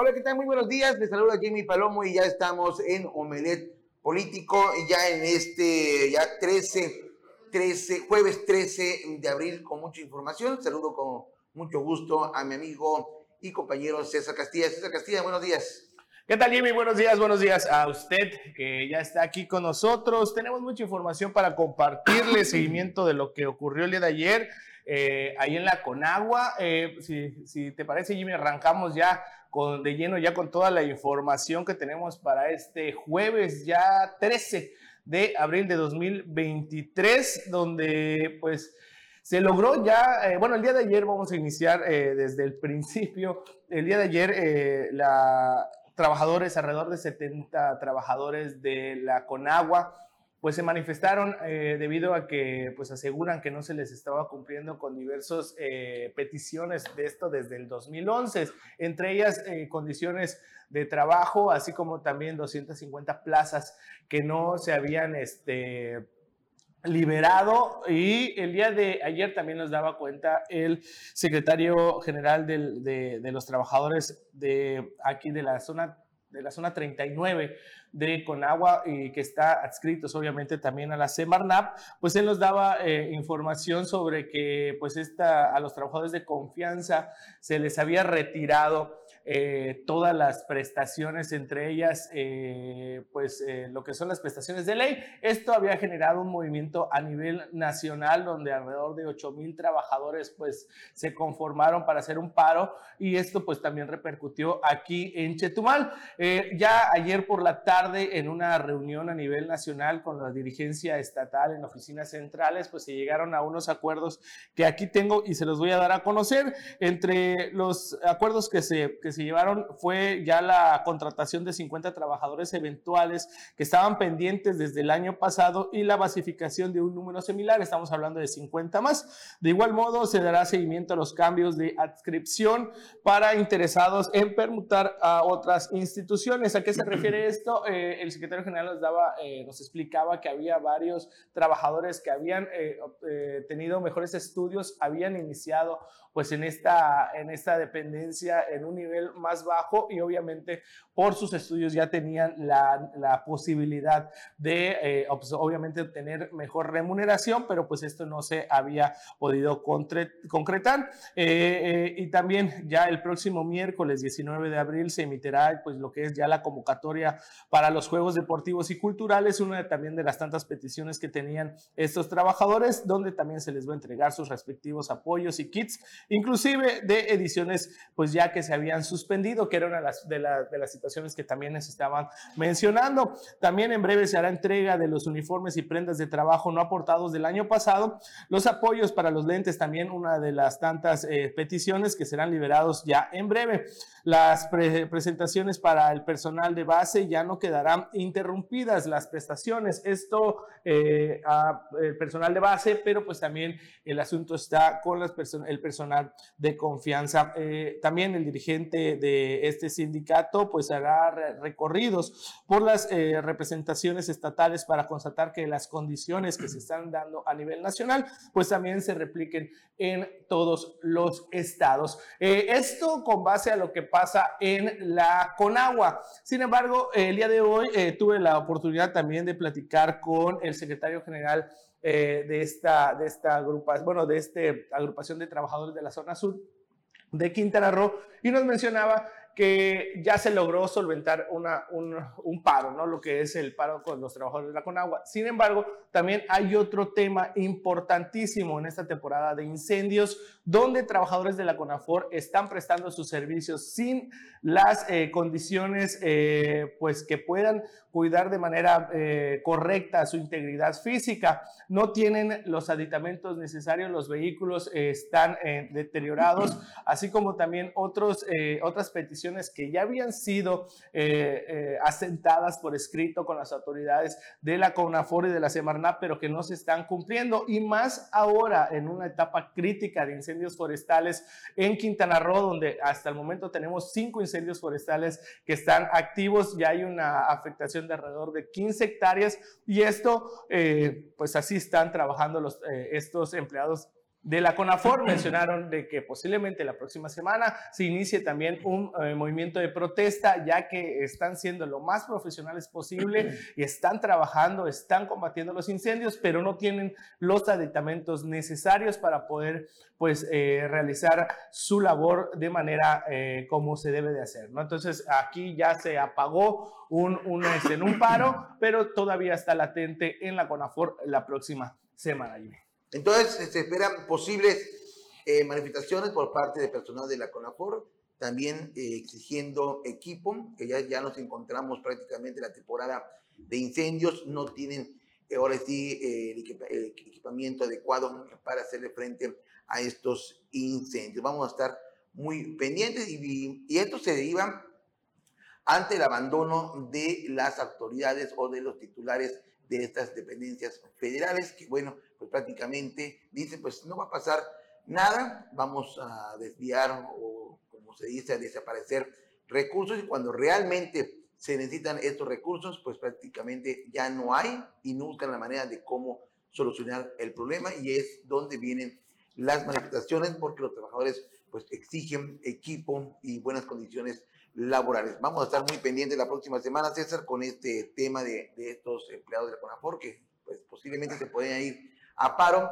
Hola, ¿qué tal? Muy buenos días. Les saluda Jimmy Palomo y ya estamos en Omelet Político, ya en este, ya 13, 13, jueves 13 de abril con mucha información. Saludo con mucho gusto a mi amigo y compañero César Castilla. César Castilla, buenos días. ¿Qué tal, Jimmy? Buenos días, buenos días a usted que ya está aquí con nosotros. Tenemos mucha información para compartirle seguimiento de lo que ocurrió el día de ayer eh, ahí en la Conagua. Eh, si, te parece, Jimmy, arrancamos ya con, de lleno ya con toda la información que tenemos para este jueves, ya 13 de abril de 2023, donde pues se logró ya, eh, bueno, el día de ayer vamos a iniciar desde el principio, el día de ayer la trabajadores, alrededor de 70 trabajadores de la Conagua, pues se manifestaron eh, debido a que pues aseguran que no se les estaba cumpliendo con diversas eh, peticiones de esto desde el 2011, entre ellas eh, condiciones de trabajo, así como también 250 plazas que no se habían este, liberado. Y el día de ayer también nos daba cuenta el secretario general de, de, los trabajadores de aquí de la zona de la zona 39 de Conagua y que está adscritos obviamente también a la Semarnap, pues él nos daba eh, información sobre que pues esta, a los trabajadores de confianza se les había retirado eh, todas las prestaciones, entre ellas, eh, pues eh, lo que son las prestaciones de ley. Esto había generado un movimiento a nivel nacional donde alrededor de 8 mil trabajadores pues se conformaron para hacer un paro y esto pues también repercutió aquí en Chetumal. ya ayer por la tarde en una reunión a nivel nacional con la dirigencia estatal en oficinas centrales pues se llegaron a unos acuerdos que aquí tengo y se los voy a dar a conocer. Entre los acuerdos que se, que se llevaron fue ya la contratación de 50 trabajadores eventuales que estaban pendientes desde el año pasado y la basificación de un número similar, estamos hablando de 50 más. De igual modo, se dará seguimiento a los cambios de adscripción para interesados en permutar a otras instituciones. ¿A qué se refiere esto? Eh, el secretario general nos daba, eh, nos explicaba que había varios trabajadores que habían eh, tenido mejores estudios, habían iniciado pues en esta, en esta dependencia en un nivel más bajo y obviamente por sus estudios ya tenían la, la posibilidad de eh, pues, obviamente obtener mejor remuneración, pero pues esto no se había podido concretar. Eh, eh, y también ya el próximo miércoles 19 de abril se emitirá pues lo que es ya la convocatoria para los Juegos Deportivos y Culturales, una de, también de las tantas peticiones que tenían estos trabajadores, donde también se les va a entregar sus respectivos apoyos y kits inclusive de ediciones pues ya que se habían suspendido, que era una de las, de, las situaciones que también les estaban mencionando. También en breve se hará entrega de los uniformes y prendas de trabajo no aportados del año pasado, los apoyos para los lentes, también una de las tantas eh, peticiones que serán liberados ya en breve. Las presentaciones para el personal de base ya no quedarán interrumpidas las prestaciones. Esto eh, el personal de base, pero pues también el asunto está con las el personal de confianza. Eh, también el dirigente de este sindicato pues hará recorridos por las eh, representaciones estatales para constatar que las condiciones que se están dando a nivel nacional pues también se repliquen en todos los estados. esto con base a lo que pasa en la Conagua. Sin embargo, el día de hoy eh, tuve la oportunidad también de platicar con el secretario general eh, de esta, de esta agrupación, bueno, de esta agrupación de trabajadores de la zona sur de Quintana Roo y nos mencionaba que ya se logró solventar una, un, paro, ¿no? Lo que es el paro con los trabajadores de la Conagua. Sin embargo, también hay otro tema importantísimo en esta temporada de incendios, donde trabajadores de la CONAFOR están prestando sus servicios sin las eh, condiciones, eh, pues que puedan cuidar de manera eh, correcta su integridad física. No tienen los aditamentos necesarios, los vehículos están deteriorados, así como también otros, otras peticiones que ya habían sido eh, eh, asentadas por escrito con las autoridades de la CONAFOR y de la Semarnap, pero que no se están cumpliendo. Y más ahora en una etapa crítica de incendios forestales en Quintana Roo, donde hasta el momento tenemos cinco incendios forestales que están activos. Ya hay una afectación de alrededor de 15 hectáreas y esto, eh, pues así están trabajando los, estos empleados de la CONAFOR mencionaron de que posiblemente la próxima semana se inicie también un eh, movimiento de protesta, ya que están siendo lo más profesionales posible y están trabajando, están combatiendo los incendios, pero no tienen los aditamentos necesarios para poder pues eh, realizar su labor de manera eh, como se debe de hacer. ¿no? Entonces aquí ya se apagó un, un, este, en un paro, pero todavía está latente en la CONAFOR la próxima semana. Entonces, se esperan posibles eh, manifestaciones por parte de personal de la CONAFOR, también eh, exigiendo equipo, que ya, ya nos encontramos prácticamente en la temporada de incendios, no tienen eh, ahora sí el, equipamiento adecuado para hacerle frente a estos incendios. Vamos a estar muy pendientes y, y esto se deriva ante el abandono de las autoridades o de los titulares de estas dependencias federales, que bueno, pues prácticamente dicen, pues no va a pasar nada, vamos a desviar o como se dice, a desaparecer recursos y cuando realmente se necesitan estos recursos, pues prácticamente ya no hay y no buscan la manera de cómo solucionar el problema y es donde vienen las manifestaciones porque los trabajadores pues exigen equipo y buenas condiciones laborales. Vamos a estar muy pendientes la próxima semana, César, con este tema de, de estos empleados de la CONAFOR que pues, posiblemente se pueden ir a paro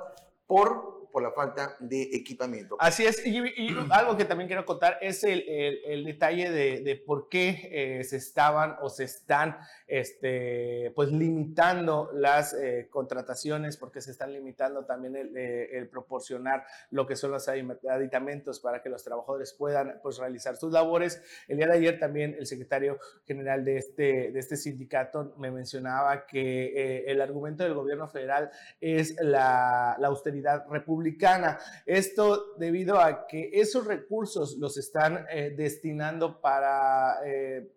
por por la falta de equipamiento. Así es, y, algo que también quiero contar es el, el, detalle de, de, por qué eh, se estaban o se están este, pues limitando las eh, contrataciones, porque se están limitando también el, eh, proporcionar lo que son los aditamentos para que los trabajadores puedan pues realizar sus labores. El día de ayer también el secretario general de este, de este sindicato me mencionaba que el argumento del gobierno federal es la, la austeridad republicana esto debido a que esos recursos los están eh, destinando para eh,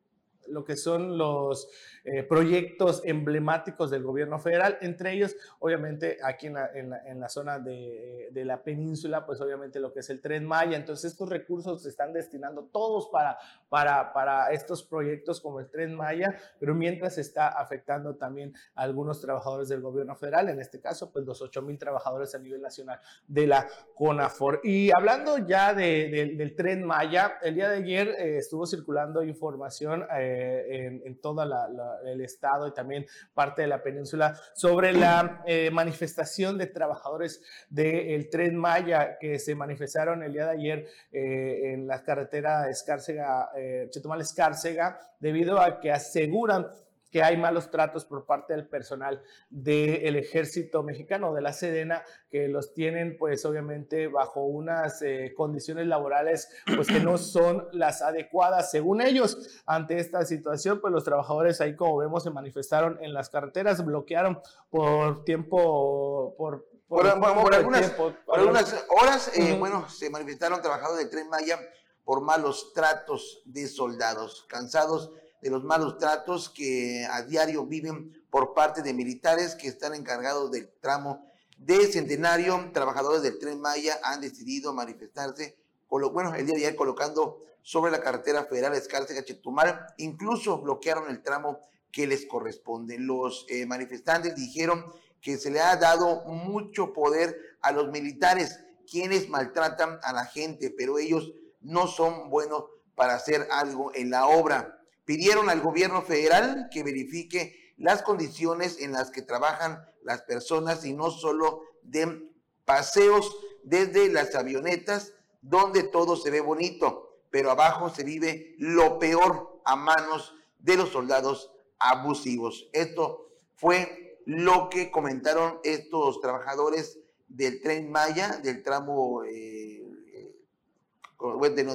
lo que son los eh, proyectos emblemáticos del gobierno federal, entre ellos, obviamente, aquí en la, zona de, la península, pues obviamente lo que es el tren Maya. Entonces, estos recursos se están destinando todos para, para, para estos proyectos como el tren Maya, pero mientras está afectando también a algunos trabajadores del gobierno federal, en este caso, pues los 8 mil trabajadores a nivel nacional de la CONAFOR. Y hablando ya de, del tren Maya, el día de ayer eh, estuvo circulando información eh, en, en, la el Estado y también parte de la península sobre la eh, manifestación de trabajadores del tren Maya que se manifestaron el día de ayer eh, en la carretera Escárcega, eh, Chetumal Escárcega, debido a que aseguran que hay malos tratos por parte del personal del ejército mexicano, de la Sedena, que los tienen pues obviamente bajo unas eh, condiciones laborales pues que no son las adecuadas según ellos. Ante esta situación pues los trabajadores ahí como vemos se manifestaron en las carreteras, bloquearon por tiempo, por... Por, algunas, algunas, horas, eh, bueno, se manifestaron trabajadores del Tren Maya por malos tratos de soldados, cansados de los malos tratos que a diario viven por parte de militares que están encargados del tramo de Centenario. Trabajadores del Tren Maya han decidido manifestarse, bueno, el día de ayer colocando sobre la carretera federal Escárcega-Chetumal, incluso bloquearon el tramo que les corresponde. Los eh, manifestantes dijeron que se le ha dado mucho poder a los militares, quienes maltratan a la gente, pero ellos no son buenos para hacer algo en la obra pidieron al gobierno federal que verifique las condiciones en las que trabajan las personas y no solo de paseos desde las avionetas donde todo se ve bonito, pero abajo se vive lo peor a manos de los soldados abusivos. Esto fue lo que comentaron estos trabajadores del tren Maya, del tramo eh, eh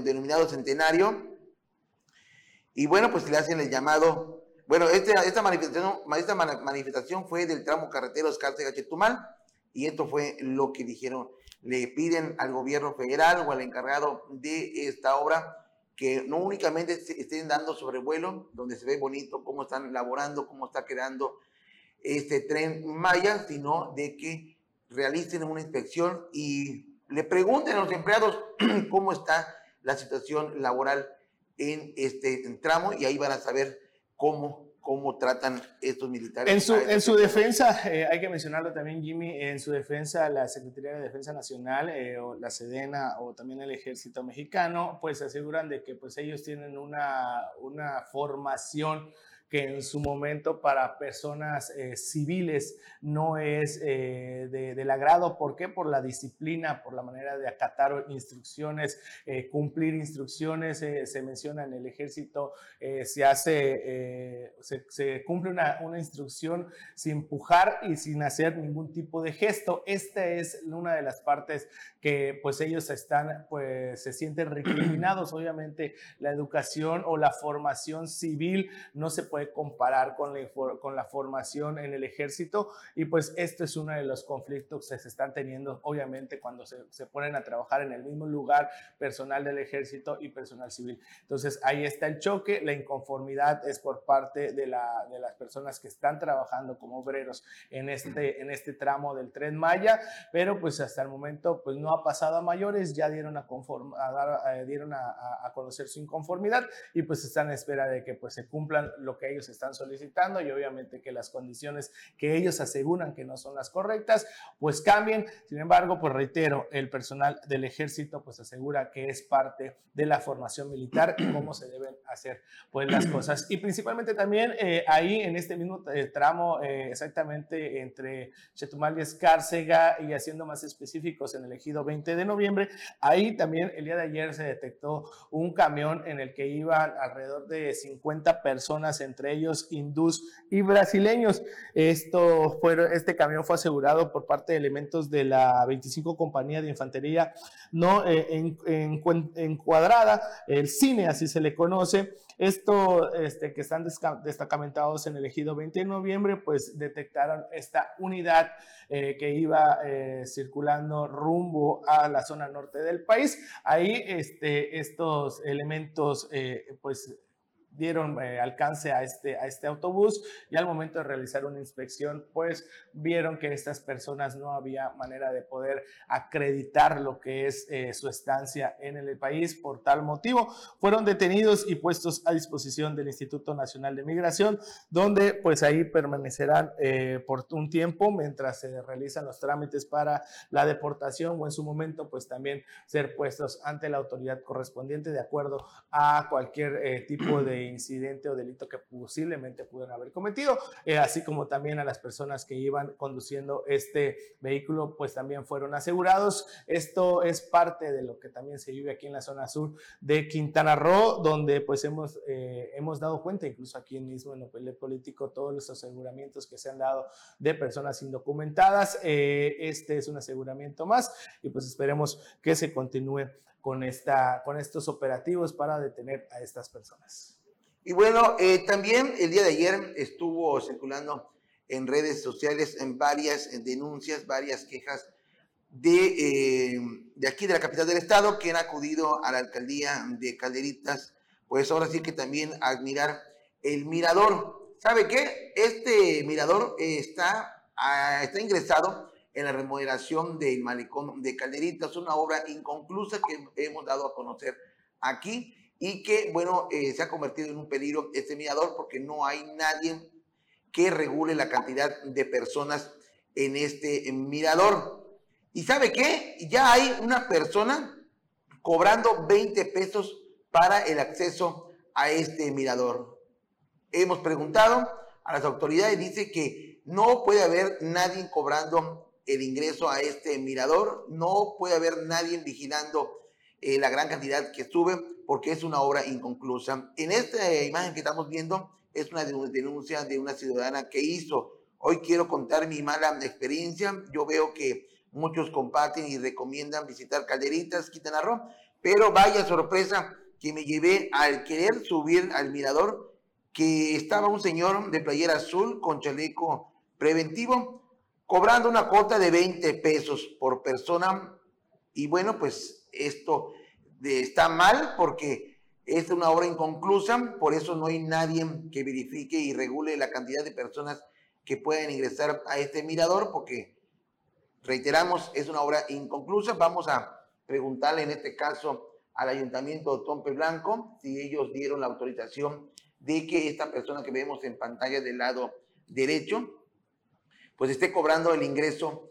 denominado Centenario, y bueno, pues le hacen el llamado. Bueno, este, esta, manifestación, esta manifestación fue del tramo carretero Escárcega-Chetumal y esto fue lo que dijeron. Le piden al gobierno federal o al encargado de esta obra que no únicamente estén dando sobrevuelo, donde se ve bonito cómo están laborando, cómo está quedando este tren Maya, sino de que realicen una inspección y le pregunten a los empleados cómo está la situación laboral en este tramo y ahí van a saber cómo, cómo tratan estos militares. En su, en su defensa, eh, hay que mencionarlo también, Jimmy, en su defensa, la Secretaría de Defensa Nacional, eh, o la Sedena, o también el Ejército Mexicano, pues aseguran de que pues ellos tienen una, una formación que en su momento para personas eh, civiles no es eh, de, del agrado. ¿Por qué? Por la disciplina, por la manera de acatar instrucciones, eh, cumplir instrucciones. se menciona en el ejército, se hace, se, se, cumple una, una instrucción sin empujar y sin hacer ningún tipo de gesto. Esta es una de las partes que pues ellos están, pues se sienten recriminados. Obviamente la educación o la formación civil no se puede comparar con la, con la formación en el ejército y pues esto es uno de los conflictos que se están teniendo obviamente cuando se, se ponen a trabajar en el mismo lugar personal del ejército y personal civil. Entonces ahí está el choque, la inconformidad es por parte de, la, de las personas que están trabajando como obreros en este, en este tramo del tren Maya, pero pues hasta el momento pues no ha pasado a mayores, ya dieron a, a, eh, dieron a, a, conocer su inconformidad y pues están en espera de que pues se cumplan lo que ellos están solicitando y obviamente que las condiciones que ellos aseguran que no son las correctas, pues cambien. Sin embargo, pues reitero, el personal del ejército pues asegura que es parte de la formación militar y cómo se deben hacer pues las cosas. Y principalmente también eh, ahí en este mismo eh, tramo eh, exactamente entre Chetumal y Escárcega y haciendo más específicos en el ejido 20 de noviembre, ahí también el día de ayer se detectó un camión en el que iban alrededor de 50 personas, entre ellos hindús y brasileños. Esto fue, este camión fue asegurado por parte de elementos de la 25 Compañía de Infantería no eh, en, encuadrada, el cine así se le conoce. Esto este, que están destacamentados en el ejido 20 de noviembre, pues detectaron esta unidad eh, que iba eh, circulando rumbo a la zona norte del país. Ahí este, estos elementos pues dieron eh, alcance a este, a este autobús y al momento de realizar una inspección, pues vieron que estas personas no había manera de poder acreditar lo que es eh, su estancia en el país. Por tal motivo, fueron detenidos y puestos a disposición del Instituto Nacional de Migración, donde pues ahí permanecerán eh, por un tiempo mientras se realizan los trámites para la deportación o en su momento pues también ser puestos ante la autoridad correspondiente de acuerdo a cualquier tipo de incidente o delito que posiblemente pudieron haber cometido, eh, así como también a las personas que iban conduciendo este vehículo, pues también fueron asegurados. Esto es parte de lo que también se vive aquí en la zona sur de Quintana Roo, donde pues hemos, eh, hemos dado cuenta, incluso aquí mismo en el político, todos los aseguramientos que se han dado de personas indocumentadas. Eh, este es un aseguramiento más y pues esperemos que se continúe con, esta, con estos operativos para detener a estas personas. Y bueno, eh, también el día de ayer estuvo circulando en redes sociales en varias denuncias, varias quejas de, eh, de aquí de la capital del estado que han acudido a la alcaldía de Calderitas, pues ahora sí que también admirar el mirador. ¿Sabe qué? Este mirador está, ah, está ingresado en la remodelación del malecón de Calderitas, una obra inconclusa que hemos dado a conocer aquí y que, bueno, eh, se ha convertido en un peligro este mirador porque no hay nadie que regule la cantidad de personas en este mirador. ¿Y sabe qué? Ya hay una persona cobrando 20 pesos para el acceso a este mirador. Hemos preguntado a las autoridades, dice que no puede haber nadie cobrando el ingreso a este mirador, no puede haber nadie vigilando eh, la gran cantidad que sube porque es una obra inconclusa. En esta imagen que estamos viendo es una denuncia de una ciudadana que hizo. Hoy quiero contar mi mala experiencia. Yo veo que muchos comparten y recomiendan visitar Calderitas, Quintana Roo, pero vaya sorpresa que me llevé al querer subir al mirador que estaba un señor de playera azul con chaleco preventivo cobrando una cuota de 20 pesos por persona y bueno, pues esto está mal porque es una obra inconclusa, por eso no hay nadie que verifique y regule la cantidad de personas que pueden ingresar a este mirador, porque, reiteramos, es una obra inconclusa. Vamos a preguntarle en este caso al Ayuntamiento de Tompe Blanco si ellos dieron la autorización de que esta persona que vemos en pantalla del lado derecho, pues esté cobrando el ingreso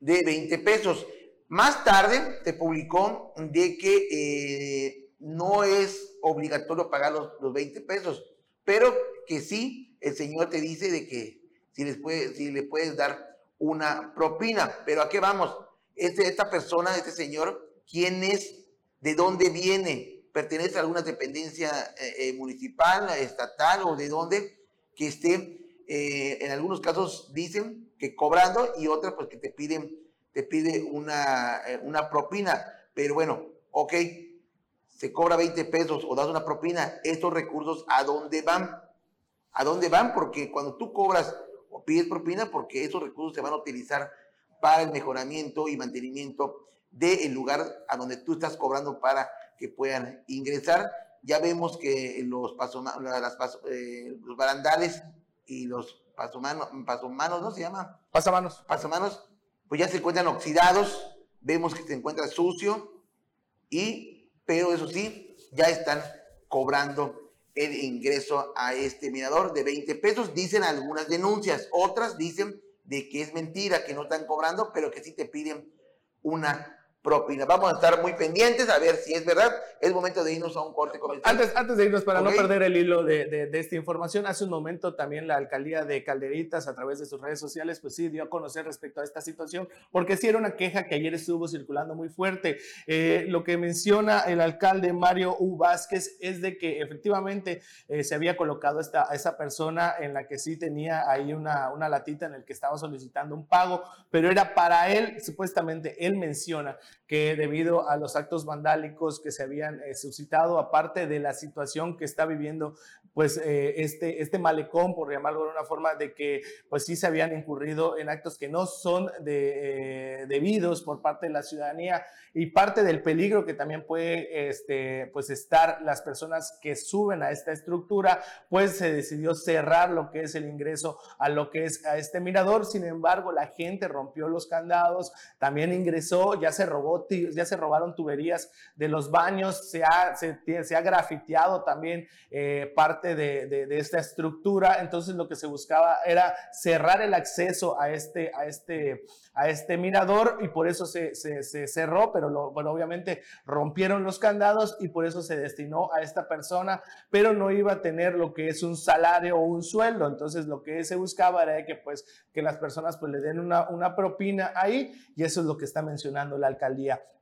de 20 pesos. Más tarde se publicó de que eh, no es obligatorio pagar los, los, 20 pesos, pero que sí, el Señor te dice de que si, les puede, si le puedes dar una propina. Pero ¿a qué vamos? Este, esta persona, este señor, ¿quién es? ¿De dónde viene? ¿Pertenece a alguna dependencia eh, eh, municipal, estatal o de dónde? Que esté, en algunos casos dicen que cobrando y otras pues que te piden, te pide una, una propina. Pero bueno, ok, se cobra 20 pesos o das una propina, estos recursos ¿a dónde van? ¿A dónde van? Porque cuando tú cobras o pides propina, porque esos recursos se van a utilizar para el mejoramiento y mantenimiento del lugar a donde tú estás cobrando para que puedan ingresar. Ya vemos que los, las, eh, los barandales y los pasomanos, pasomanos, ¿no se llama? Pasamanos. Pasamanos, pues ya se encuentran oxidados, vemos que se encuentra sucio, y, pero eso sí, ya están cobrando el ingreso a este mirador de 20 pesos. Dicen algunas denuncias, otras dicen de que es mentira, que no están cobrando, pero que sí te piden una propina. Vamos a estar muy pendientes a ver si es verdad. Es momento de irnos a un corte comercial. Antes, antes de irnos, para no perder el hilo de, de, esta información, hace un momento también la alcaldía de Calderitas, a través de sus redes sociales, pues sí dio a conocer respecto a esta situación, porque sí era una queja que ayer estuvo circulando muy fuerte. Eh, lo que menciona el alcalde Mario U. Vázquez es de que efectivamente eh, se había colocado esta, esa persona en la que sí tenía ahí una, una latita en el que estaba solicitando un pago, pero era para él, supuestamente él menciona que debido a los actos vandálicos que se habían eh, suscitado, aparte de la situación que está viviendo pues eh, este, este malecón, por llamarlo de una forma, de que pues sí se habían incurrido en actos que no son de, eh, debidos por parte de la ciudadanía y parte del peligro que también puede este, pues estar las personas que suben a esta estructura, pues se decidió cerrar lo que es el ingreso a lo que es a este mirador, sin embargo la gente rompió los candados, también ingresó, ya se robó, ya se robaron tuberías de los baños, se ha, se, se ha grafiteado también eh, parte de, esta estructura, entonces lo que se buscaba era cerrar el acceso a este, a este, a este mirador y por eso se, cerró, pero lo, bueno, obviamente rompieron los candados y por eso se destinó a esta persona, pero no iba a tener lo que es un salario o un sueldo, entonces lo que se buscaba era que pues que las personas pues le den una, una propina ahí y eso es lo que está mencionando la alcaldía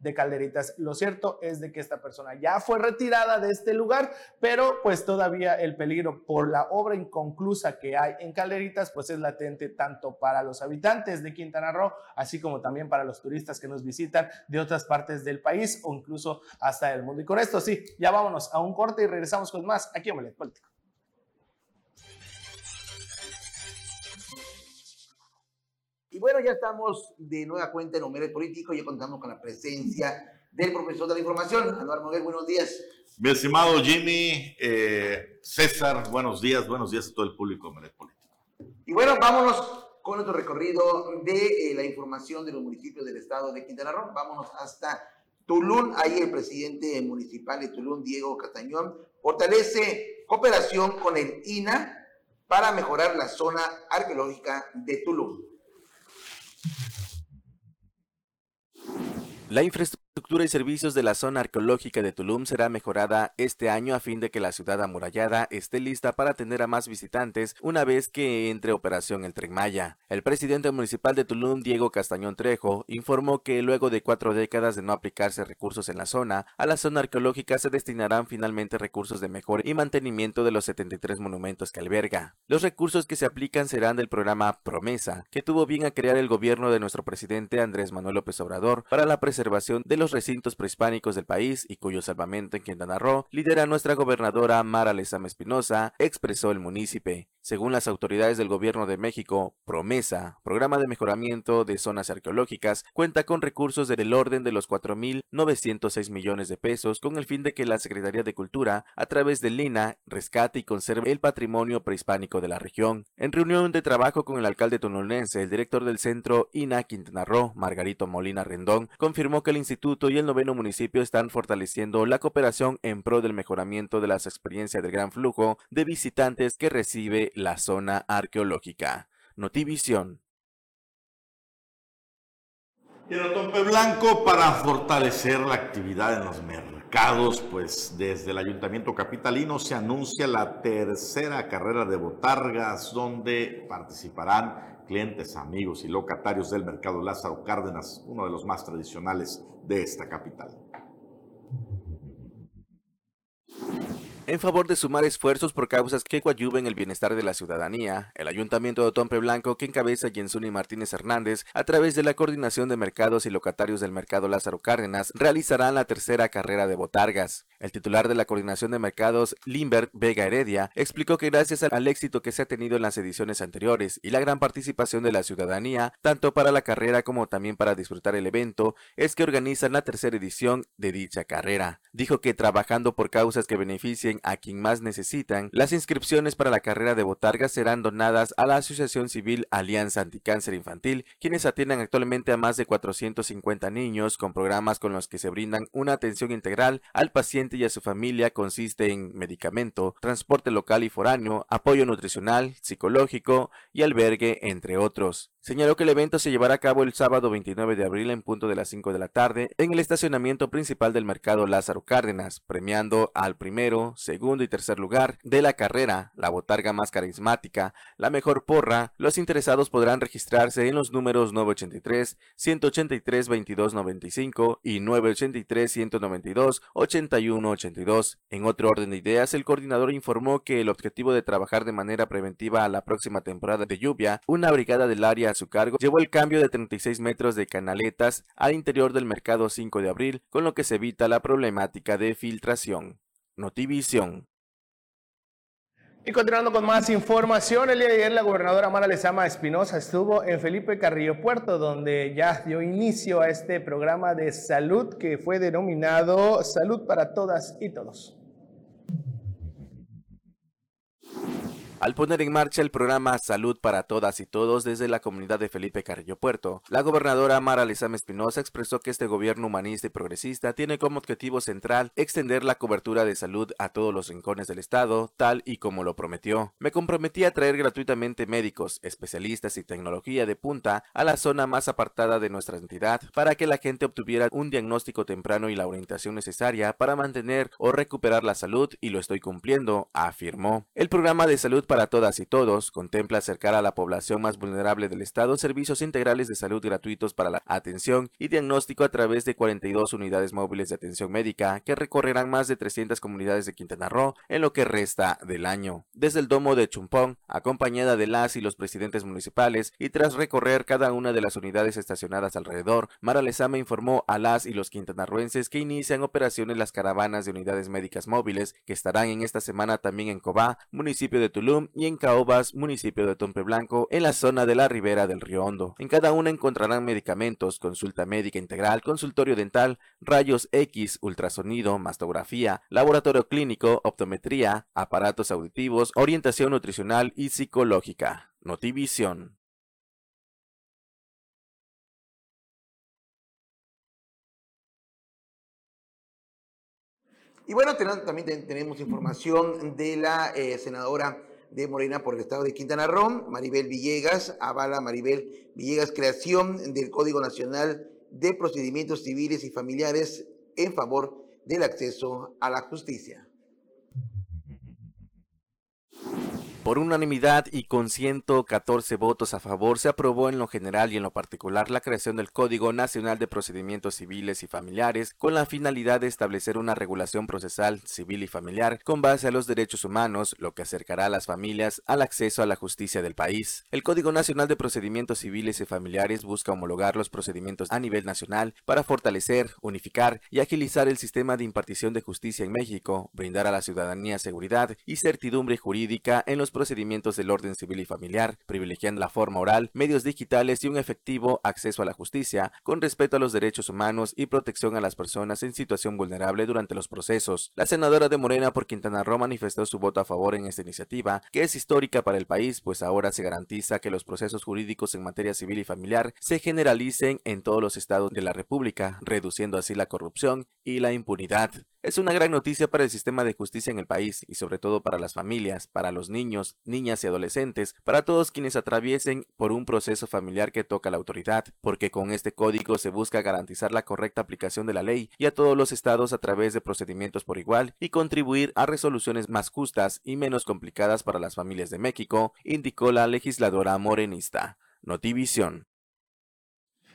de Calderitas. Lo cierto es de que esta persona ya fue retirada de este lugar, pero pues todavía el peligro por la obra inconclusa que hay en Calderitas, pues es latente tanto para los habitantes de Quintana Roo, así como también para los turistas que nos visitan de otras partes del país o incluso hasta el mundo. Y con esto sí, ya vámonos a un corte y regresamos con más aquí en. Y bueno, ya estamos de nueva cuenta en Omelet Político, ya contamos con la presencia del profesor de la información, Anuar Moguel, buenos días. Mi estimado Jimmy, eh, César, buenos días, buenos días a todo el público de Político. Y bueno, vámonos con nuestro recorrido de eh, la información de los municipios del estado de Quintana Roo. Vámonos hasta Tulum. Ahí el presidente municipal de Tulum, Diego Castañón, fortalece cooperación con el INA para mejorar la zona arqueológica de Tulum. La infraestructura y servicios de la zona arqueológica de Tulum será mejorada este año a fin de que la ciudad amurallada esté lista para atender a más visitantes una vez que entre operación el Tren Maya. El presidente municipal de Tulum, Diego Castañón Trejo, informó que luego de cuatro décadas de no aplicarse recursos en la zona, a la zona arqueológica se destinarán finalmente recursos de mejor y mantenimiento de los 73 monumentos que alberga. Los recursos que se aplican serán del programa Promesa, que tuvo bien a crear el gobierno de nuestro presidente Andrés Manuel López Obrador para la preservación de los recintos prehispánicos del país y cuyo salvamento en Quintana Roo lidera nuestra gobernadora Mara Lezama Espinosa, expresó el municipio. Según las autoridades del Gobierno de México, Promesa, programa de mejoramiento de zonas arqueológicas, cuenta con recursos del orden de los 4.906 millones de pesos con el fin de que la Secretaría de Cultura, a través del LINA, rescate y conserve el patrimonio prehispánico de la región. En reunión de trabajo con el alcalde tononense, el director del centro INA Quintana Roo, Margarito Molina Rendón, confirmó que el Instituto Y el noveno municipio están fortaleciendo la cooperación en pro del mejoramiento de las experiencias del gran flujo de visitantes que recibe la zona arqueológica. Notivisión. Y en Otompe Blanco, para fortalecer la actividad en los mercados, pues desde el Ayuntamiento Capitalino se anuncia la tercera carrera de botargas, donde participarán clientes, amigos y locatarios del mercado Lázaro Cárdenas, uno de los más tradicionales de esta capital. En favor de sumar esfuerzos por causas que coadyuven el bienestar de la ciudadanía, el Ayuntamiento de Otompe Blanco, que encabeza Jensuni Martínez Hernández, a través de la Coordinación de Mercados y Locatarios del Mercado Lázaro Cárdenas, realizarán la tercera carrera de botargas. El titular de la Coordinación de Mercados, Limbert Vega Heredia, explicó que gracias al éxito que se ha tenido en las ediciones anteriores y la gran participación de la ciudadanía, tanto para la carrera como también para disfrutar el evento, es que organizan la tercera edición de dicha carrera. Dijo que trabajando por causas que beneficien a quien más necesitan, las inscripciones para la carrera de botargas serán donadas a la Asociación Civil Alianza Anticáncer Infantil, quienes atienden actualmente a más de 450 niños con programas con los que se brindan una atención integral al paciente y a su familia consiste en medicamento, transporte local y foráneo, apoyo nutricional, psicológico y albergue, entre otros. Señaló que el evento se llevará a cabo el sábado 29 de abril en punto de las 5 de la tarde en el estacionamiento principal del mercado Lázaro Cárdenas, premiando al primero, segundo y tercer lugar de la carrera, la botarga más carismática, la mejor porra. Los interesados podrán registrarse en los números 983 183 2295 y 983 192 8182. En otro orden de ideas, el coordinador informó que el objetivo de trabajar de manera preventiva a la próxima temporada de lluvia, una brigada del área a su cargo llevó el cambio de 36 metros de canaletas al interior del mercado 5 de abril, con lo que se evita la problemática de filtración. Notivisión. Y continuando con más información, el día de ayer la gobernadora Mara Lezama Espinosa estuvo en Felipe Carrillo Puerto, donde ya dio inicio a este programa de salud que fue denominado Salud para Todas y Todos. Al poner en marcha el programa Salud para Todas y Todos desde la comunidad de Felipe Carrillo Puerto, la gobernadora Mara Lezama Espinosa expresó que este gobierno humanista y progresista tiene como objetivo central extender la cobertura de salud a todos los rincones del Estado, tal y como lo prometió. Me comprometí a traer gratuitamente médicos, especialistas y tecnología de punta a la zona más apartada de nuestra entidad para que la gente obtuviera un diagnóstico temprano y la orientación necesaria para mantener o recuperar la salud y lo estoy cumpliendo, afirmó. El programa de salud para todas y todos contempla acercar a la población más vulnerable del Estado servicios integrales de salud gratuitos para la atención y diagnóstico a través de 42 unidades móviles de atención médica que recorrerán más de 300 comunidades de Quintana Roo en lo que resta del año. Desde el domo de Chumpón, acompañada de las y los presidentes municipales y tras recorrer cada una de las unidades estacionadas alrededor, Mara Lezama informó a las y los quintanarroenses que inician operaciones las caravanas de unidades médicas móviles que estarán en esta semana también en Cobá, municipio de Tulum, y en Caobas, municipio de Tompe Blanco, en la zona de la ribera del Río Hondo. En cada una encontrarán medicamentos, consulta médica integral, consultorio dental, rayos X, ultrasonido, mastografía, laboratorio clínico, optometría, aparatos auditivos, orientación nutricional y psicológica. Notivisión. Y bueno, también tenemos información de la eh, senadora de Morena por el estado de Quintana Roo, Maribel Villegas, avala Maribel Villegas creación del Código Nacional de Procedimientos Civiles y Familiares en favor del acceso a la justicia. Por unanimidad y con 114 votos a favor, se aprobó en lo general y en lo particular la creación del Código Nacional de Procedimientos Civiles y Familiares con la finalidad de establecer una regulación procesal civil y familiar con base a los derechos humanos, lo que acercará a las familias al acceso a la justicia del país. El Código Nacional de Procedimientos Civiles y Familiares busca homologar los procedimientos a nivel nacional para fortalecer, unificar y agilizar el sistema de impartición de justicia en México, brindar a la ciudadanía seguridad y certidumbre jurídica en los procedimientos del orden civil y familiar, privilegiando la forma oral, medios digitales y un efectivo acceso a la justicia, con respeto a los derechos humanos y protección a las personas en situación vulnerable durante los procesos. La senadora de Morena por Quintana Roo manifestó su voto a favor en esta iniciativa, que es histórica para el país, pues ahora se garantiza que los procesos jurídicos en materia civil y familiar se generalicen en todos los estados de la República, reduciendo así la corrupción y la impunidad. Es una gran noticia para el sistema de justicia en el país y sobre todo para las familias, para los niños, niñas y adolescentes, para todos quienes atraviesen por un proceso familiar que toca la autoridad, porque con este código se busca garantizar la correcta aplicación de la ley y a todos los estados a través de procedimientos por igual y contribuir a resoluciones más justas y menos complicadas para las familias de México, indicó la legisladora morenista. Notivisión.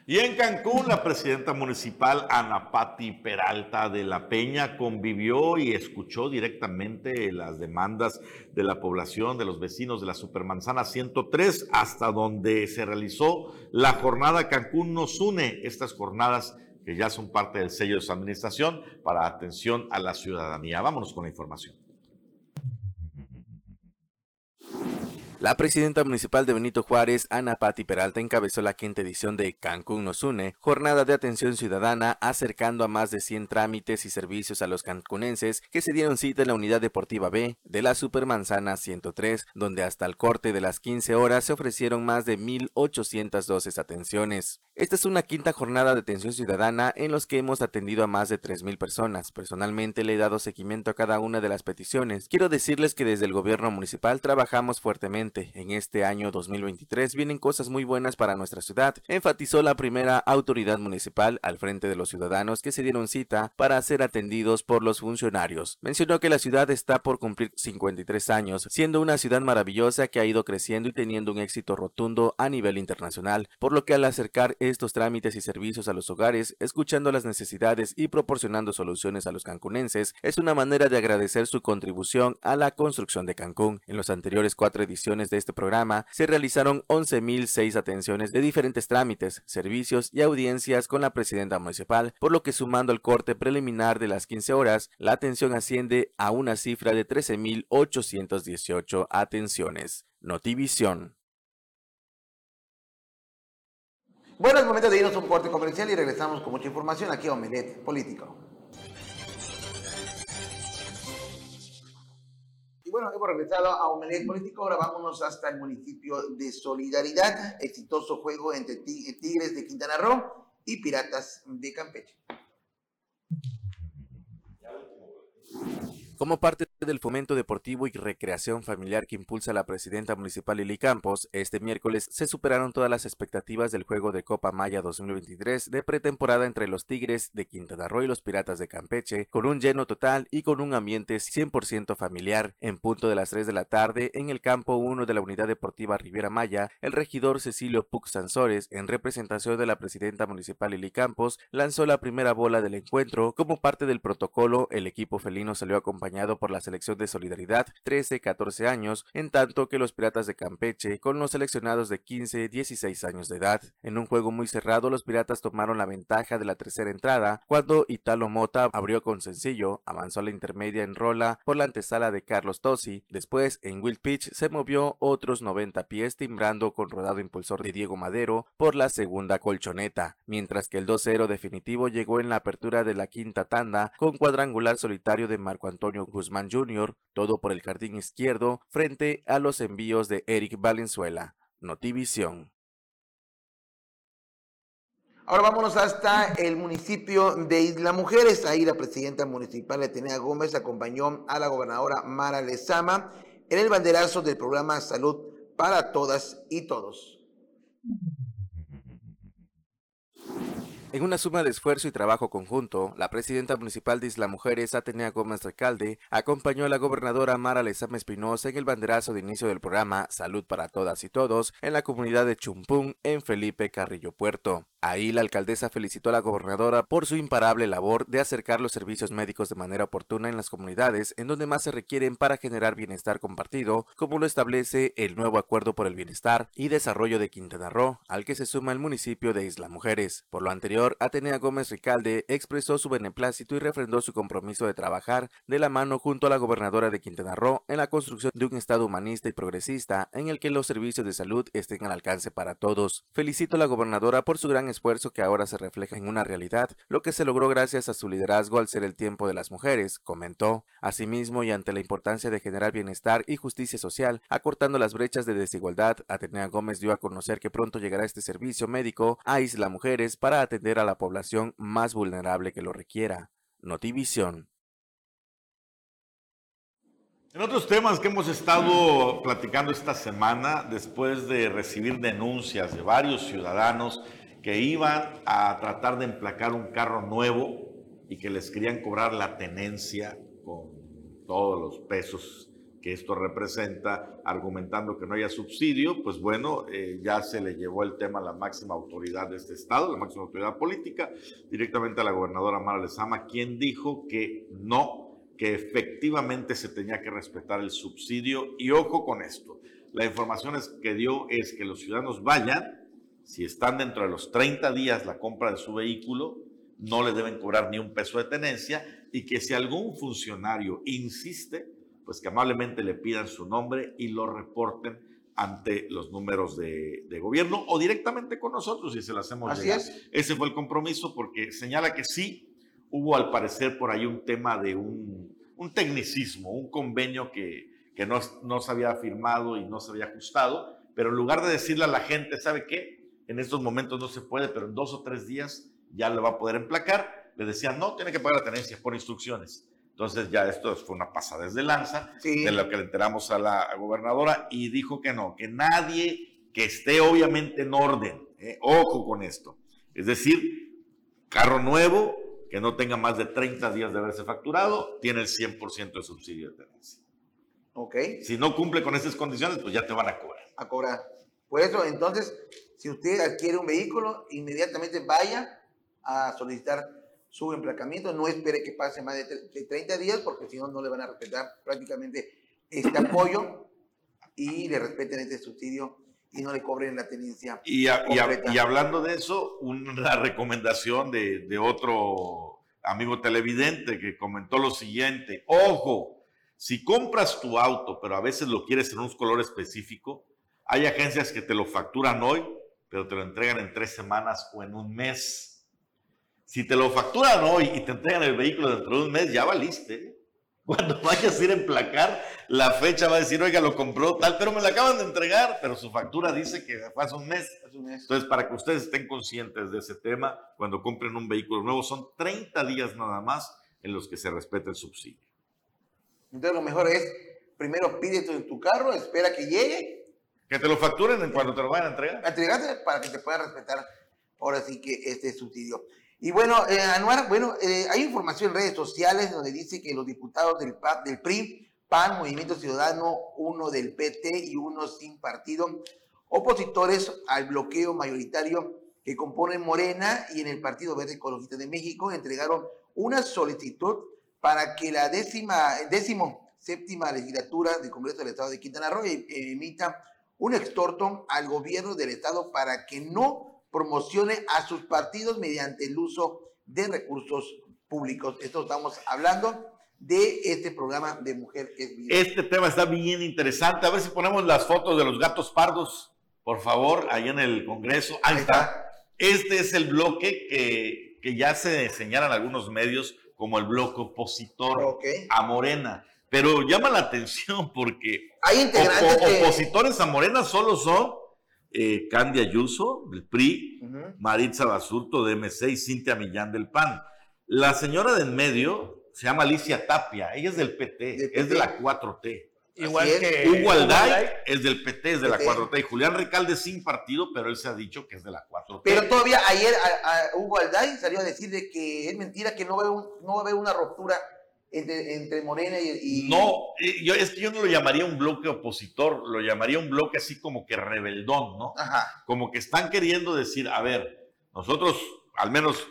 Y en Cancún, la presidenta municipal Ana Pati Peralta de la Peña convivió y escuchó directamente las demandas de la población, de los vecinos de la Supermanzana 103, hasta donde se realizó la jornada Cancún nos une. Estas jornadas que ya son parte del sello de su administración para atención a la ciudadanía. Vámonos con la información. La presidenta municipal de Benito Juárez, Ana Pati Peralta, encabezó la quinta edición de Cancún nos une, jornada de atención ciudadana acercando a más de 100 trámites y servicios a los cancunenses que se dieron cita en la unidad deportiva B de la Supermanzana 103, donde hasta el corte de las 15 horas se ofrecieron más de 1.812 atenciones. Esta es una quinta jornada de atención ciudadana en los que hemos atendido a más de 3.000 personas. Personalmente le he dado seguimiento a cada una de las peticiones. Quiero decirles que desde el gobierno municipal trabajamos fuertemente en este año 2023 vienen cosas muy buenas para nuestra ciudad, enfatizó la primera autoridad municipal al frente de los ciudadanos que se dieron cita para ser atendidos por los funcionarios. Mencionó que la ciudad está por cumplir 53 años, siendo una ciudad maravillosa que ha ido creciendo y teniendo un éxito rotundo a nivel internacional, por lo que al acercar estos trámites y servicios a los hogares, escuchando las necesidades y proporcionando soluciones a los cancunenses, es una manera de agradecer su contribución a la construcción de Cancún. En los anteriores cuatro ediciones de este programa, se realizaron 11.006 atenciones de diferentes trámites, servicios y audiencias con la presidenta municipal, por lo que sumando el corte preliminar de las 15 horas, la atención asciende a una cifra de 13.818 atenciones. Notivisión. Bueno, es momento de irnos a un corte comercial y regresamos con mucha información aquí a Omelet Político. Bueno, hemos regresado a Omelet Político. Ahora vámonos hasta el municipio de Solidaridad. Exitoso juego entre Tigres de Quintana Roo y Piratas de Campeche. Como parte del fomento deportivo y recreación familiar que impulsa la presidenta municipal Lili Campos, este miércoles se superaron todas las expectativas del juego de Copa Maya 2023 de pretemporada entre los Tigres de Quintana Roo y los Piratas de Campeche, con un lleno total y con un ambiente 100% familiar. En punto de las 3 de la tarde, en el campo 1 de la Unidad Deportiva Riviera Maya, el regidor Cecilio Puc Sansores, en representación de la presidenta municipal Lili Campos, lanzó la primera bola del encuentro. Como parte del protocolo, el equipo felino salió acompañado por la selección de Solidaridad 13-14 años, en tanto que los Piratas de Campeche con los seleccionados de 15-16 años de edad. En un juego muy cerrado, los Piratas tomaron la ventaja de la tercera entrada, cuando Italo Mota abrió con sencillo, avanzó a la intermedia en rola por la antesala de Carlos Tosi, después en Wild Pitch se movió otros 90 pies timbrando con rodado impulsor de Diego Madero por la segunda colchoneta, mientras que el 2-0 definitivo llegó en la apertura de la quinta tanda con cuadrangular solitario de Marco Antonio Guzmán Jr., todo por el jardín izquierdo, frente a los envíos de Eric Valenzuela. Notivisión. Ahora vámonos hasta el municipio de Isla Mujeres. Ahí la presidenta municipal Atenea Gómez acompañó a la gobernadora Mara Lezama en el banderazo del programa Salud para Todas y Todos. En una suma de esfuerzo y trabajo conjunto, la presidenta municipal de Isla Mujeres, Atenea Gómez Recalde, acompañó a la gobernadora Mara Lezama Espinosa en el banderazo de inicio del programa Salud para Todas y Todos en la comunidad de Chumpún, en Felipe Carrillo Puerto. Ahí la alcaldesa felicitó a la gobernadora por su imparable labor de acercar los servicios médicos de manera oportuna en las comunidades en donde más se requieren para generar bienestar compartido, como lo establece el nuevo Acuerdo por el Bienestar y Desarrollo de Quintana Roo, al que se suma el municipio de Isla Mujeres. Por lo anterior, Atenea Gómez Ricalde expresó su beneplácito y refrendó su compromiso de trabajar de la mano junto a la gobernadora de Quintana Roo en la construcción de un Estado humanista y progresista en el que los servicios de salud estén al alcance para todos. Felicito a la gobernadora por su gran esfuerzo que ahora se refleja en una realidad, lo que se logró gracias a su liderazgo al ser el tiempo de las mujeres, comentó. Asimismo, y ante la importancia de generar bienestar y justicia social, acortando las brechas de desigualdad, Atenea Gómez dio a conocer que pronto llegará este servicio médico a Isla Mujeres para atender a la población más vulnerable que lo requiera. Notivisión. En otros temas que hemos estado platicando esta semana, después de recibir denuncias de varios ciudadanos que iban a tratar de emplacar un carro nuevo y que les querían cobrar la tenencia con todos los pesos que esto representa, argumentando que no haya subsidio, pues bueno, eh, ya se le llevó el tema a la máxima autoridad de este estado, la máxima autoridad política, directamente a la gobernadora Mara Lezama, quien dijo que no, que efectivamente se tenía que respetar el subsidio. Y ojo con esto, la información que dio es que los ciudadanos vayan, si están dentro de los 30 días la compra de su vehículo, no le deben cobrar ni un peso de tenencia y que si algún funcionario insiste, pues que amablemente le pidan su nombre y lo reporten ante los números de, gobierno o directamente con nosotros si se lo hacemos Así Es. Ese fue el compromiso porque señala que sí hubo al parecer por ahí un tema de un, tecnicismo, un convenio que, que no, no se había firmado y no se había ajustado, pero en lugar de decirle a la gente, ¿sabe qué? En estos momentos no se puede, pero en dos o tres días ya le va a poder emplacar. Le decían, no, tiene que pagar la tenencia por instrucciones. Entonces ya esto fue una pasada desde lanza de lo que le enteramos a la gobernadora y dijo que no, que nadie que esté obviamente en orden, eh, ojo con esto, es decir, carro nuevo que no tenga más de 30 días de haberse facturado, tiene el 100% de subsidio de tenencia. Ok. Si no cumple con esas condiciones, pues ya te van a cobrar. A cobrar. Por eso, entonces, si usted adquiere un vehículo, inmediatamente vaya a solicitar su emplacamiento, no espere que pase más de 30 días porque si no, no le van a respetar prácticamente este apoyo y le respeten este subsidio y no le cobren la tenencia. Y, y, hablando de eso, una recomendación de, de otro amigo televidente que comentó lo siguiente, ojo, si compras tu auto, pero a veces lo quieres en un color específico, hay agencias que te lo facturan hoy, pero te lo entregan en tres semanas o en un mes. Si te lo facturan hoy y te entregan el vehículo dentro de un mes, ya valiste. Cuando vayas a ir a emplacar, la fecha va a decir, oiga, lo compró tal, pero me lo acaban de entregar, pero su factura dice que fue hace un mes. Entonces, para que ustedes estén conscientes de ese tema, cuando compren un vehículo nuevo, son 30 días nada más en los que se respeta el subsidio. Entonces, lo mejor es, primero pide tu, tu carro, espera que llegue. Que te lo facturen en cuando te lo vayan a entregar. Para que te puedan respetar ahora sí que este subsidio. Y bueno, eh, Anuar, bueno, eh, hay información en redes sociales donde dice que los diputados del, del PRI, PAN, Movimiento Ciudadano, uno del PT y uno sin partido, opositores al bloqueo mayoritario que componen Morena y en el Partido Verde Ecologista de México, entregaron una solicitud para que la décima, décimo séptima legislatura del Congreso del Estado de Quintana Roo eh, emita un extorto al gobierno del Estado para que no promocione a sus partidos mediante el uso de recursos públicos. Esto estamos hablando de este programa de Mujer es Este tema está bien interesante. A ver si ponemos las fotos de los gatos pardos, por favor, ahí en el Congreso. Ahí, está. Este es el bloque que, que ya se señalan algunos medios como el bloque opositor a Morena. Pero llama la atención porque Hay integrantes opositores a Morena solo son eh, Candy Ayuso, del PRI, Maritza Basurto, de MC, y Cintia Millán, del PAN. La señora de en medio se llama Alicia Tapia, ella es del PT, es de la 4T. Igual que Hugo Alday es del PT, es de la 4T. Y Julián Recalde sin partido, pero él se ha dicho que es de la 4T. Pero todavía ayer Hugo Alday salió a decir de que es mentira, que no va no va a haber una ruptura entre, Morena y, No, eh, yo, es que yo no lo llamaría un bloque opositor, lo llamaría un bloque así como que rebeldón, ¿no? Ajá. Como que están queriendo decir, a ver, nosotros, al menos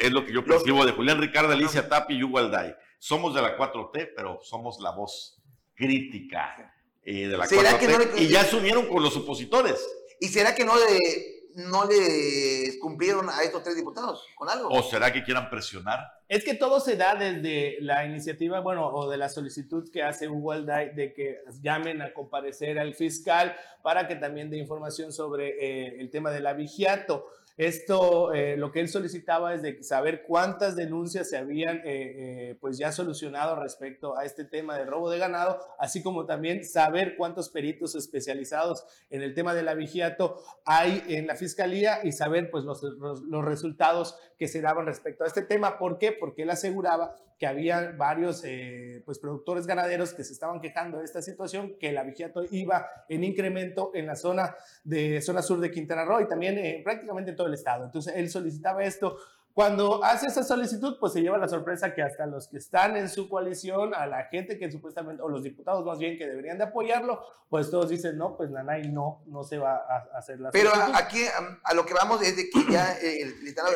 es lo que yo percibo de Julián Ricardo, Alicia Tapi y Hugo Alday, somos de la 4T, pero somos la voz crítica eh, de la 4T. y ya se unieron con los opositores. ¿Y será que no de no le cumplieron a estos tres diputados con algo. ¿O será que quieran presionar? Es que todo se da desde la iniciativa, bueno, o de la solicitud que hace Hugo Alday de que llamen a comparecer al fiscal para que también dé información sobre eh, el tema del abigiato. Esto, eh, lo que él solicitaba es saber cuántas denuncias se habían eh, eh, pues ya solucionado respecto a este tema de robo de ganado, así como también saber cuántos peritos especializados en el tema del abigiato hay en la fiscalía y saber pues los, los, los resultados que se daban respecto a este tema. ¿Por qué? Porque él aseguraba que había varios eh, pues, productores ganaderos que se estaban quejando de esta situación, que el abigiato iba en incremento en la zona, de, zona sur de Quintana Roo y también eh, prácticamente en todo el estado. Entonces él solicitaba esto cuando hace esa solicitud, pues se lleva la sorpresa que hasta los que están en su coalición, a la gente que supuestamente, o los diputados más bien que deberían de apoyarlo, pues todos dicen, no, pues Nanay no, no se va a hacer la Pero solicitud. aquí a, lo que vamos es de que ya eh, le están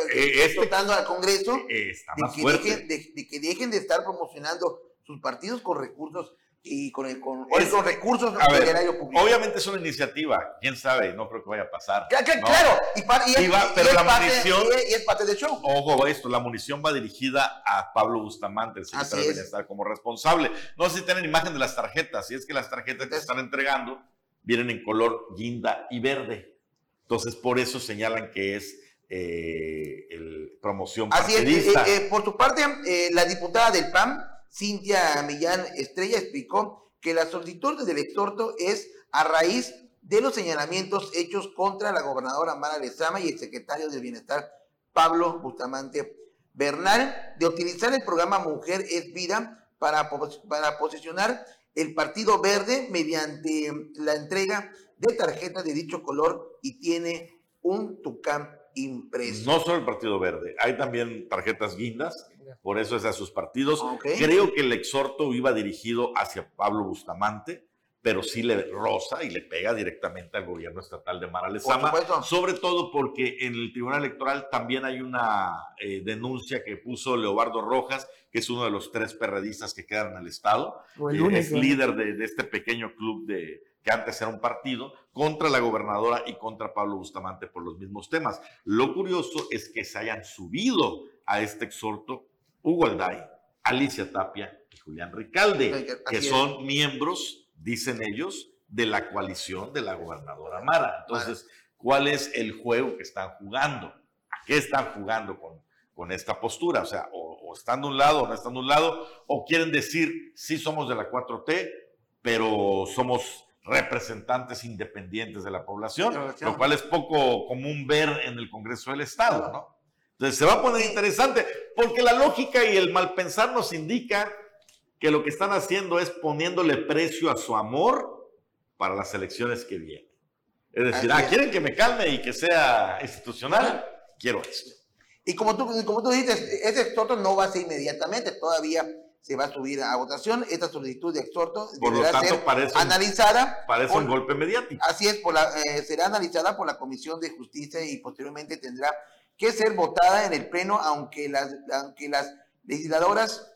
eh, al Congreso eh, de que, dejen, de, de que dejen de estar promocionando sus partidos con recursos y con, el, con es, esos recursos a ver. Obviamente es una iniciativa, quién sabe, no creo que vaya a pasar. Claro, ¿no? claro. Y, y, y, va, pero es la parte, munición. y es parte del show. Ojo, esto, la munición va dirigida a Pablo Bustamante, el secretario de Bienestar, como responsable. No sé si tienen imagen de las tarjetas, y es que las tarjetas que están entregando vienen en color guinda y verde. Entonces, por eso señalan que es eh, el promoción Así es, eh, eh, por su parte, eh, la diputada del PAN, Cintia Millán Estrella, explicó que la solicitud del exhorto es a raíz de los señalamientos hechos contra la gobernadora Mara Lezama y el secretario del Bienestar Pablo Bustamante Bernal de utilizar el programa Mujer es Vida para, para posicionar el Partido Verde mediante la entrega de tarjetas de dicho color y tiene un tucán impreso. No solo el Partido Verde, hay también tarjetas guindas, por eso es a sus partidos. Okay. Creo que el exhorto iba dirigido hacia Pablo Bustamante, pero sí le roza y le pega directamente al gobierno estatal de Mara Lezama, sobre todo porque en el Tribunal Electoral también hay una eh, denuncia que puso Leobardo Rojas, que es uno de los tres perredistas que quedan en el Estado, eh, es líder de, de este pequeño club de, que antes era un partido, contra la gobernadora y contra Pablo Bustamante por los mismos temas. Lo curioso es que se hayan subido a este exhorto Hugo Alday, Alicia Tapia y Julián Ricalde, que son miembros, dicen ellos, de la coalición de la gobernadora Mara. Entonces, ¿cuál es el juego que están jugando? ¿A qué están jugando con, con esta postura? O sea, o, o están de un lado o no están de un lado, o quieren decir, sí somos de la 4T, pero somos representantes independientes de la población, lo cual es poco común ver en el Congreso del Estado, ¿no? Entonces se va a poner interesante, porque la lógica y el mal pensar nos indica que lo que están haciendo es poniéndole precio a su amor para las elecciones que vienen. Es decir, ah, quieren que me calme y que sea institucional, quiero esto. Y como tú, como tú dices, ese exhorto no va a ser inmediatamente, todavía se va a subir a votación. Esta solicitud de exhorto por lo tanto, ser parece analizada. Un, parece por, un golpe mediático. Así es, por la, eh, será analizada por la Comisión de Justicia y posteriormente tendrá que ser votada en el Pleno, aunque las, aunque las legisladoras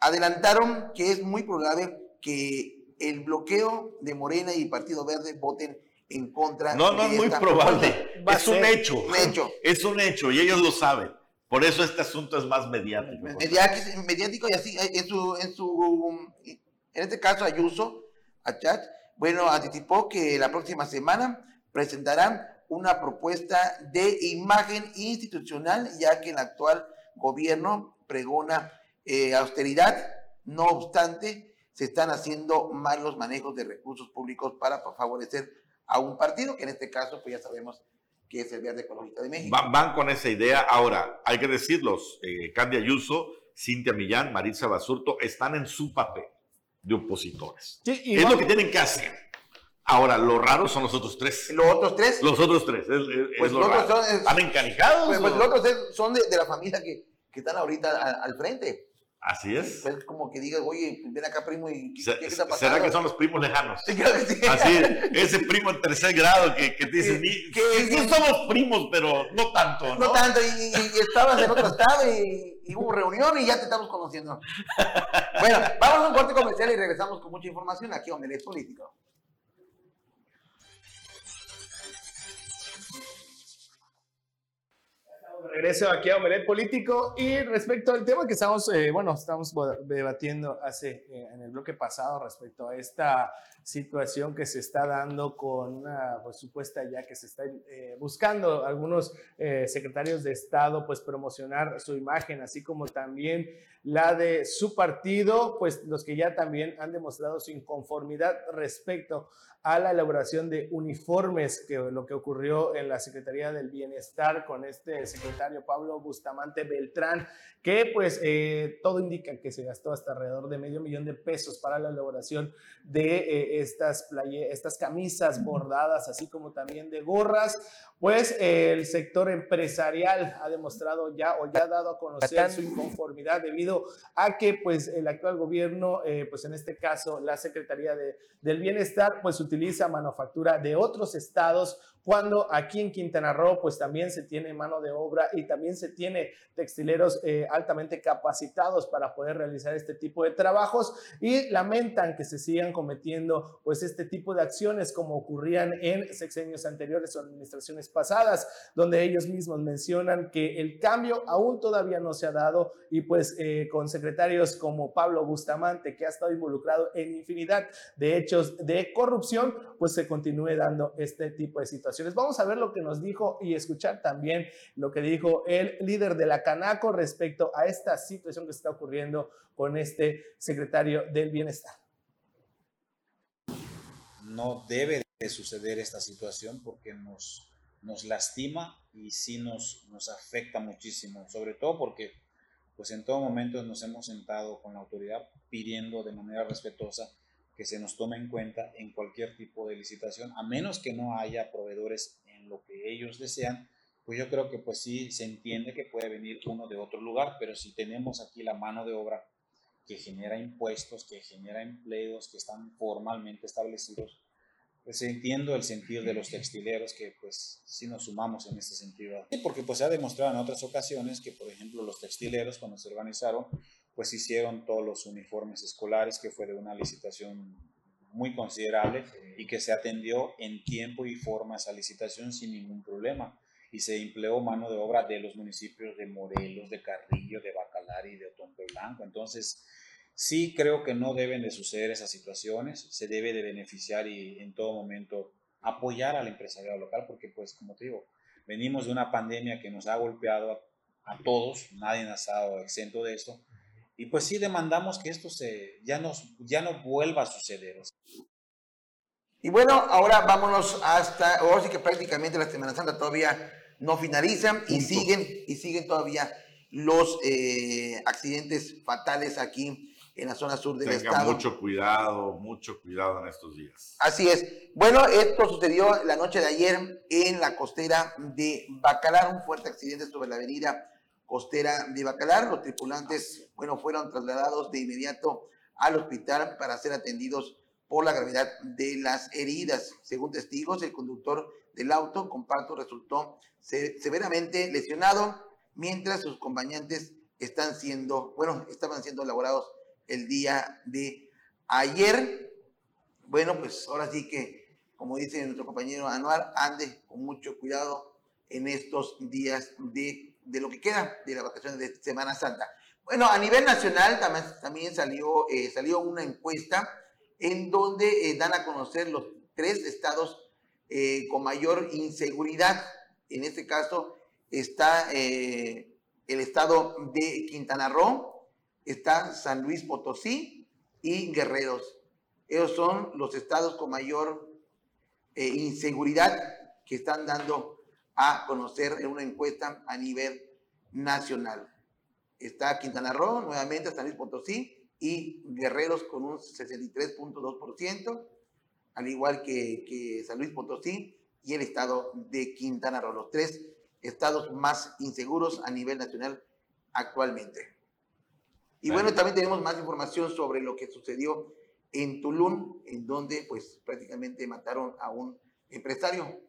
adelantaron que es muy probable que el bloqueo de Morena y Partido Verde voten en contra no, no de es muy probable, es un hecho. un hecho. Es un hecho y ellos lo saben. Por eso este asunto es más mediático. Mediático y así, en su, en su, en este caso Ayuso, Achat, bueno, anticipó que la próxima semana presentarán una propuesta de imagen institucional, ya que el actual gobierno pregona eh, austeridad, no obstante, se están haciendo malos manejos de recursos públicos para favorecer a un partido, que en este caso, pues ya sabemos que es el Verde Ecologista de México. Van, van con esa idea. Ahora, hay que decirlos, eh, Candia Ayuso, Cintia Millán, Maritza Basurto, están en su papel de opositores. Sí, es lo que tienen que hacer. Ahora, lo raro son los otros tres. ¿Los otros tres? Los otros tres. Es, es, pues es lo los otros raro. son, es, ¿Están encanijados? Pues, pues los otros son de, de, la familia que, que están ahorita al, al frente. Así es. Pues como que digas, oye, ven acá, primo, y ¿qué, ¿qué está pasando? ¿Será que son los primos lejanos? Sí, claro que sí. Así es, ese primo en tercer grado que, que te dice, Que- que, que- sí somos primos, pero no tanto, ¿no? No tanto, y, y- estabas en otro estado y, y hubo reunión y ya te estamos conociendo. Bueno, vamos a un corte comercial y regresamos con mucha información aquí a Omelet Político. Regreso aquí a Omelet Político. Y respecto al tema que estamos, eh, bueno, estamos debatiendo hace eh, en el bloque pasado respecto a esta situación que se está dando con una pues, supuesta ya que se está eh, buscando algunos secretarios de Estado pues promocionar su imagen, así como también la de su partido, pues los que ya también han demostrado su inconformidad respecto a la elaboración de uniformes, que lo que ocurrió en la Secretaría del Bienestar con este secretario Pablo Bustamante Beltrán, que pues eh, todo indica que se gastó hasta alrededor de medio millón de pesos para la elaboración de eh, estas, playe estas camisas bordadas, así como también de gorras, pues el sector empresarial ha demostrado ya o ya ha dado a conocer su inconformidad debido a que pues el actual gobierno, eh, pues en este caso la Secretaría de, del Bienestar, pues utiliza manufactura de otros estados cuando aquí en Quintana Roo pues también se tiene mano de obra y también se tiene textileros eh, altamente capacitados para poder realizar este tipo de trabajos y lamentan que se sigan cometiendo pues este tipo de acciones como ocurrían en sexenios anteriores o administraciones pasadas, donde ellos mismos mencionan que el cambio aún todavía no se ha dado y pues eh, con secretarios como Pablo Bustamante que ha estado involucrado en infinidad de hechos de corrupción, pues se continúe dando este tipo de situaciones Vamos a ver lo que nos dijo y escuchar también lo que dijo el líder de la Canaco respecto a esta situación que está ocurriendo con este secretario del Bienestar. No debe de suceder esta situación porque nos, nos lastima y sí nos, nos afecta muchísimo, sobre todo porque pues en todo momento nos hemos sentado con la autoridad pidiendo de manera respetuosa que se nos tome en cuenta en cualquier tipo de licitación, a menos que no haya proveedores en lo que ellos desean, pues yo creo que pues sí se entiende que puede venir uno de otro lugar, pero si tenemos aquí la mano de obra que genera impuestos, que genera empleos, que están formalmente establecidos, pues entiendo el sentir de los textileros que pues sí nos sumamos en este sentido. Porque pues se ha demostrado en otras ocasiones que por ejemplo los textileros cuando se organizaron pues hicieron todos los uniformes escolares, que fue de una licitación muy considerable y que se atendió en tiempo y forma esa licitación sin ningún problema. Y se empleó mano de obra de los municipios de Morelos, de Carrillo, de Bacalar y de Otompe Blanco. Entonces, sí creo que no deben de suceder esas situaciones, se debe de beneficiar y en todo momento apoyar al empresariado local, porque pues como te digo, venimos de una pandemia que nos ha golpeado a, todos, nadie ha estado exento de esto, y pues sí demandamos que esto se, ya, nos, ya no vuelva a suceder. Y bueno, ahora vámonos hasta, ahora sí que prácticamente la Semana Santa todavía no finalizan y siguen, y siguen todavía los eh, accidentes fatales aquí en la zona sur del Tenga estado. Mucho cuidado, mucho cuidado en estos días. Así es. Bueno, esto sucedió la noche de ayer en la costera de Bacalar, un fuerte accidente sobre la avenida costera de Bacalar. Los tripulantes, bueno, fueron trasladados de inmediato al hospital para ser atendidos por la gravedad de las heridas. Según testigos, el conductor del auto comparto resultó severamente lesionado, mientras sus acompañantes están siendo, bueno, estaban siendo elaborados el día de ayer. Bueno, pues ahora sí que, como dice nuestro compañero Anuar, ande con mucho cuidado en estos días de de lo que queda de las vacaciones de Semana Santa. Bueno, a nivel nacional también, salió, eh, salió una encuesta en donde eh, dan a conocer los tres estados eh, con mayor inseguridad. En este caso está el estado de Quintana Roo, está San Luis Potosí y Guerreros. Esos son los estados con mayor inseguridad que están dando a conocer en una encuesta a nivel nacional. Está Quintana Roo, nuevamente San Luis Potosí y Guerreros con un 63.2%, al igual que, que San Luis Potosí y el estado de Quintana Roo, los tres estados más inseguros a nivel nacional actualmente. Y bueno, también tenemos más información sobre lo que sucedió en Tulum, en donde pues prácticamente mataron a un empresario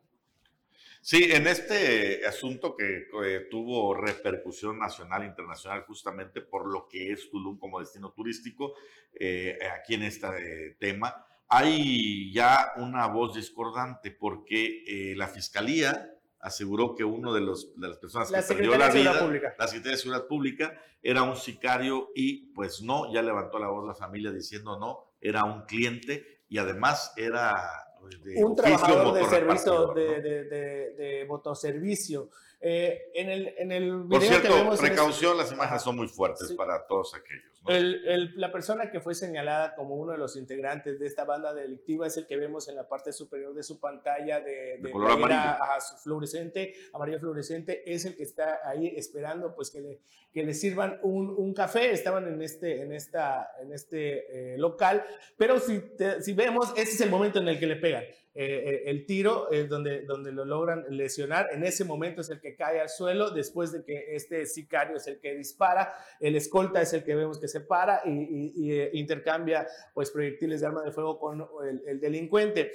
Sí, en este asunto que tuvo repercusión nacional e internacional justamente por lo que es Tulum como destino turístico, eh, aquí en este tema, hay ya una voz discordante porque eh, la Fiscalía aseguró que uno de, los, de las personas La que perdió la vida, Pública. la Secretaría de Seguridad Pública, era un sicario y pues no, ya levantó la voz la familia diciendo no, era un cliente y además era de un trabajador de servicio, de, ¿no? de, de, de motoservicio. Eh, en, el, en el Por video que cierto, vemos este- precaución, las imágenes son muy fuertes Sí. para todos aquellos. ¿no? El- el- la persona que fue señalada como uno de los integrantes de esta banda delictiva es el que vemos en la parte superior de su pantalla de, De color playera, amarillo. ajá, su fluorescente, amarillo fluorescente, es el que está ahí esperando pues que le, que le sirvan un, un café. Estaban en este, en esta, en este eh, local, pero si, te- si vemos, ese es el momento en el que le pegan. Eh, el tiro es donde, donde lo logran lesionar. En ese momento es el que cae al suelo, después de que este sicario es el que dispara, el escolta es el que vemos que se para y, eh, intercambia pues, proyectiles de arma de fuego con el delincuente.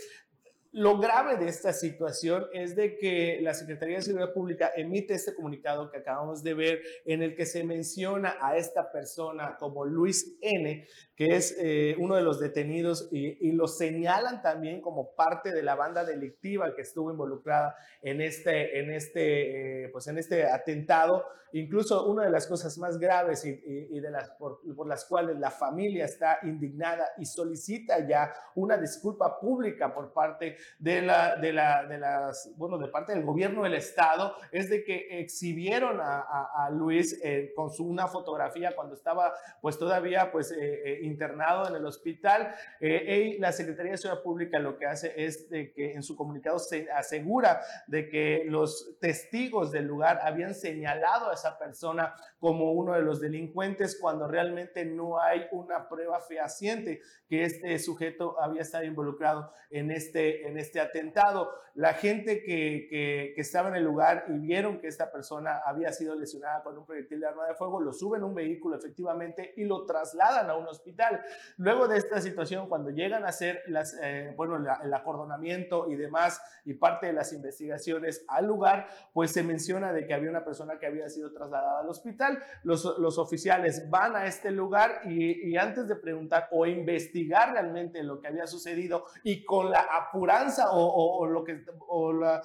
Lo grave de esta situación es de que la Secretaría de Seguridad Pública emite este comunicado que acabamos de ver en el que se menciona a esta persona como Luis N., que es eh, uno de los detenidos y, y lo señalan también como parte de la banda delictiva que estuvo involucrada en este, en este, eh, pues en este atentado. Incluso una de las cosas más graves y, y- y de las, por, por las cuales la familia está indignada y solicita ya una disculpa pública por parte de la, de la, de las, bueno, de parte del gobierno del estado, es de que exhibieron a, Luis eh, con su, una fotografía cuando estaba pues todavía pues eh, eh, internado en el hospital. Y la Secretaría de Seguridad Pública lo que hace es de que en su comunicado se asegura de que los testigos del lugar habían señalado a esa persona como uno de los delincuentes cuando realmente no hay una prueba fehaciente que este sujeto había estado involucrado en este, en este atentado. La gente que, que, que estaba en el lugar y vieron que esta persona había sido lesionada con un proyectil de arma de fuego, lo suben a un vehículo efectivamente y lo trasladan a un hospital. Luego de esta situación, cuando llegan a hacer las, eh, bueno, la- el acordonamiento y demás y parte de las investigaciones al lugar, pues se menciona de que había una persona que había sido trasladada al hospital. Los, los oficiales van a este lugar y, antes de preguntar o investigar realmente lo que había sucedido y con la apuranza o, lo que o la,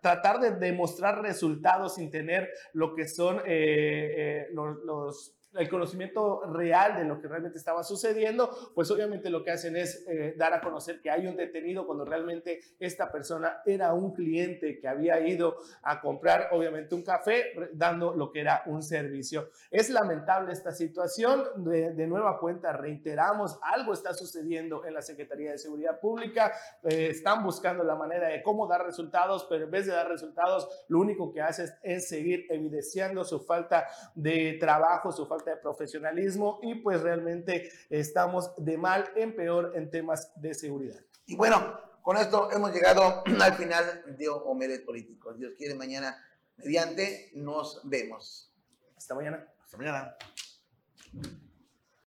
tratar de demostrar resultados sin tener lo que son eh, eh, los- el conocimiento real de lo que realmente estaba sucediendo, pues obviamente lo que hacen es eh, dar a conocer que hay un detenido cuando realmente esta persona era un cliente que había ido a comprar obviamente un café dando lo que era un servicio. Es lamentable esta situación, de, nueva cuenta reiteramos, algo está sucediendo en la Secretaría de Seguridad Pública, eh, están buscando la manera de cómo dar resultados, pero en vez de dar resultados, lo único que hace es, es seguir evidenciando su falta de trabajo, su falta de profesionalismo y pues realmente estamos de mal en peor en temas de seguridad. Y bueno, con esto hemos llegado al final de Omelet Políticos. Dios quiere, mañana mediante nos vemos. Hasta mañana. Hasta mañana.